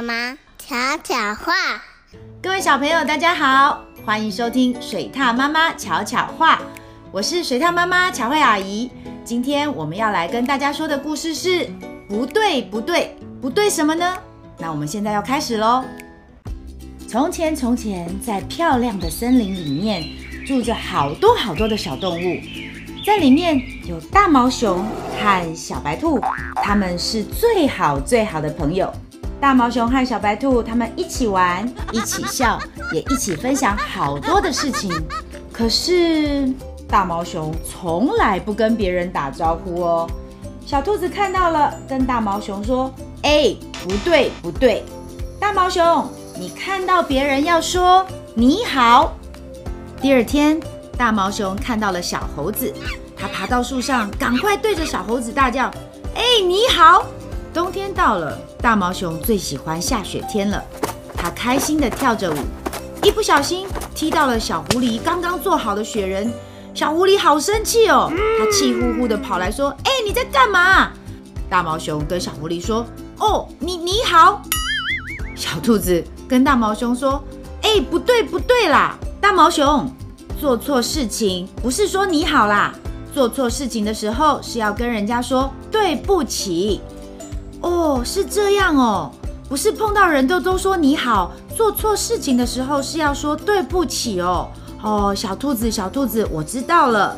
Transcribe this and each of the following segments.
妈妈巧巧话，各位小朋友，大家好，欢迎收听水獭妈妈巧巧话。我是水獭妈妈巧慧阿姨。今天我们要来跟大家说的故事是：不对，不对，不对什么呢？那我们现在要开始喽。从前，从前，在漂亮的森林里面，住着好多好多的小动物，在里面有大毛熊和小白兔，他们是最好最好的朋友。大毛熊和小白兔他们一起玩，一起笑，也一起分享好多的事情。可是大毛熊从来不跟别人打招呼哦。小兔子看到了，跟大毛熊说：“哎，不对不对，大毛熊，你看到别人要说你好。”第二天，大毛熊看到了小猴子，他爬到树上，赶快对着小猴子大叫：“哎，你好！”冬天到了，大毛熊最喜欢下雪天了。它开心地跳着舞，一不小心踢到了小狐狸刚刚做好的雪人。小狐狸好生气哦，它气呼呼地跑来说：“哎，你在干嘛？”大毛熊跟小狐狸说：“哦，你你好。”小兔子跟大毛熊说：“哎，不对不对啦，大毛熊，做错事情不是说你好啦，做错事情的时候是要跟人家说对不起。”哦，是这样哦，不是碰到人都都说你好，做错事情的时候是要说对不起哦。哦，小兔子，小兔子，我知道了。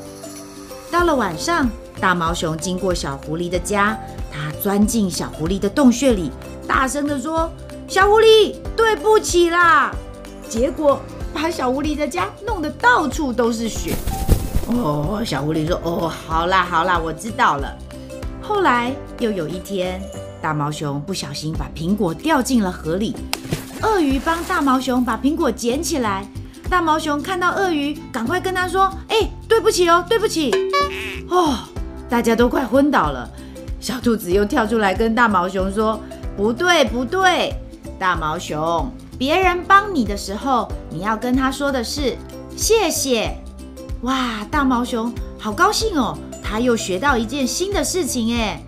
到了晚上，大毛熊经过小狐狸的家，它钻进小狐狸的洞穴里，大声地说：“小狐狸，对不起啦！”结果把小狐狸的家弄得到处都是雪。哦，小狐狸说：“哦，好啦，好啦，我知道了。”后来又有一天。大毛熊不小心把苹果掉进了河里，鳄鱼帮大毛熊把苹果捡起来。大毛熊看到鳄鱼，赶快跟他说：“哎，对不起哦，对不起。”哦，大家都快昏倒了。小兔子又跳出来跟大毛熊说：“不对，不对，大毛熊，别人帮你的时候，你要跟他说的是谢谢。”哇，大毛熊好高兴哦，他又学到一件新的事情哎。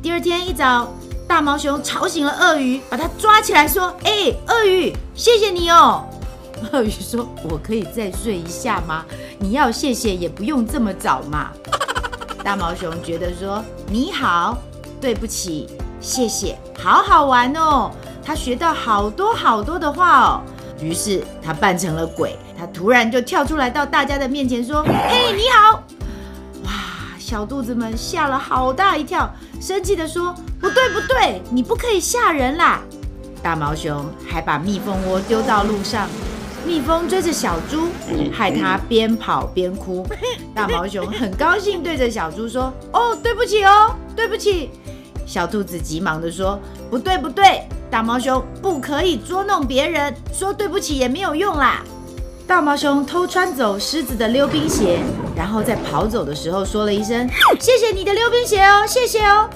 第二天一早。大毛熊吵醒了鳄鱼，把它抓起来说：“哎，鳄鱼，谢谢你哦。”鳄鱼说：“我可以再睡一下吗？你要谢谢也不用这么早嘛。”大毛熊觉得说：“你好，对不起，谢谢，好好玩哦。”他学到好多好多的话哦。于是他扮成了鬼，他突然就跳出来到大家的面前说：“嘿，你好！”小肚子们吓了好大一跳，生气地说。不对不对，你不可以吓人啦！大毛熊还把蜜蜂窝丢到路上，蜜蜂追着小猪，害它边跑边哭。大毛熊很高兴，对着小猪说：“哦，对不起哦，对不起。”小兔子急忙地说：“不对不对，大毛熊不可以捉弄别人，说对不起也没有用啦。”大毛熊偷穿走狮子的溜冰鞋，然后在跑走的时候说了一声：“谢谢你的溜冰鞋哦，谢谢哦。”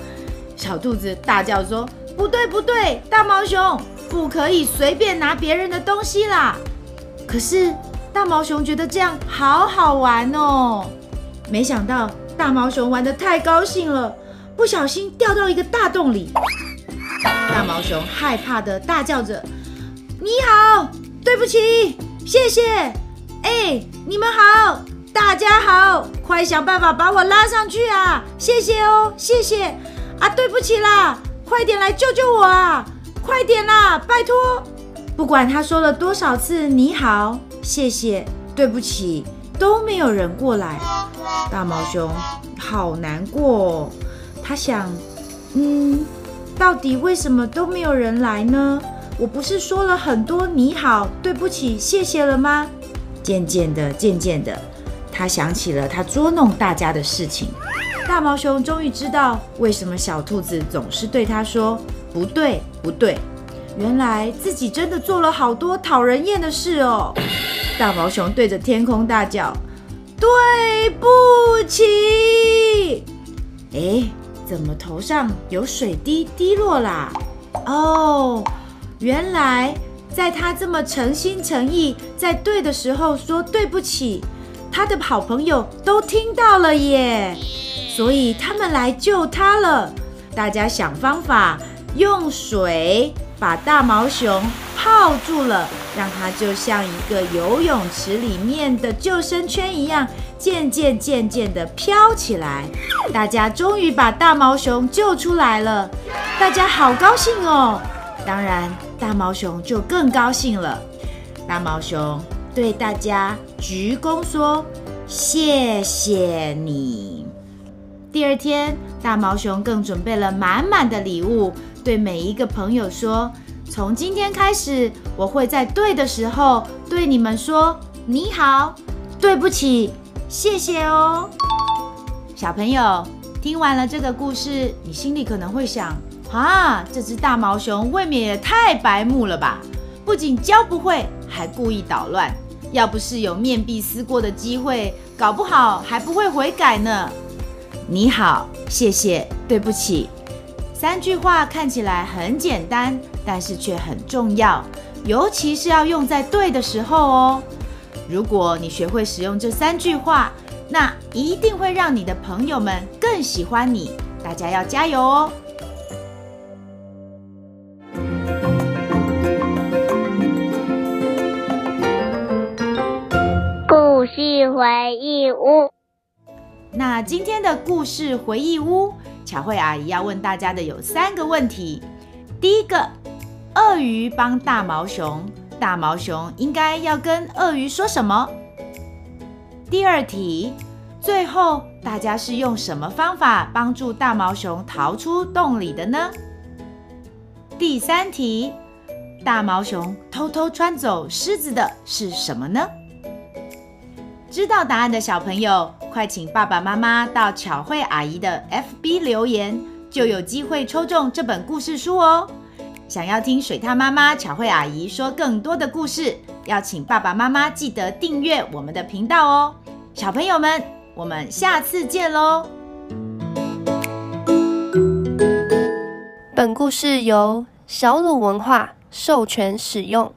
小兔子大叫说：“不对不对，大毛熊不可以随便拿别人的东西啦！”可是大毛熊觉得这样好好玩哦。没想到大毛熊玩得太高兴了，不小心掉到一个大洞里。大毛熊害怕的大叫着：“你好，对不起，谢谢，哎，你们好，大家好，快想办法把我拉上去啊！谢谢哦，谢谢。”啊，对不起啦，快点来救救我啊！快点啦，拜托！不管他说了多少次“你好”“谢谢”“对不起”，都没有人过来。大毛熊好难过，他想，嗯，到底为什么都没有人来呢？我不是说了很多“你好”“对不起”“谢谢”了吗？渐渐的，渐渐的，他想起了他捉弄大家的事情。大毛熊终于知道为什么小兔子总是对他说“不对，不对”，原来自己真的做了好多讨人厌的事哦。大毛熊对着天空大叫：“对不起！”哎，怎么头上有水滴滴落啦？哦，原来在他这么诚心诚意在对的时候说对不起，他的好朋友都听到了耶。所以他们来救他了。大家想方法用水把大毛熊泡住了，让它就像一个游泳池里面的救生圈一样，渐渐渐渐地飘起来。大家终于把大毛熊救出来了，大家好高兴哦！当然，大毛熊就更高兴了。大毛熊对大家鞠躬说：“谢谢你。”第二天，大毛熊更准备了满满的礼物，对每一个朋友说：“从今天开始，我会在对的时候对你们说你好，对不起，谢谢哦。”小朋友，听完了这个故事，你心里可能会想：啊，这只大毛熊未免也太白目了吧？不仅教不会，还故意捣乱。要不是有面壁思过的机会，搞不好还不会悔改呢。你好，谢谢，对不起，三句话看起来很简单，但是却很重要，尤其是要用在对的时候哦。如果你学会使用这三句话，那一定会让你的朋友们更喜欢你。大家要加油哦！回忆屋。那今天的故事回忆屋，巧慧阿姨要问大家的有三个问题。第一个，鳄鱼帮大毛熊，大毛熊应该要跟鳄鱼说什么？第二题，最后大家是用什么方法帮助大毛熊逃出洞里的呢？第三题，大毛熊偷偷穿走狮子的是什么呢？知道答案的小朋友，快请爸爸妈妈到巧慧阿姨的 FB 留言，就有机会抽中这本故事书哦。想要听水獭妈妈巧慧阿姨说更多的故事，要请爸爸妈妈记得订阅我们的频道哦。小朋友们，我们下次见喽！本故事由小鲁文化授权使用。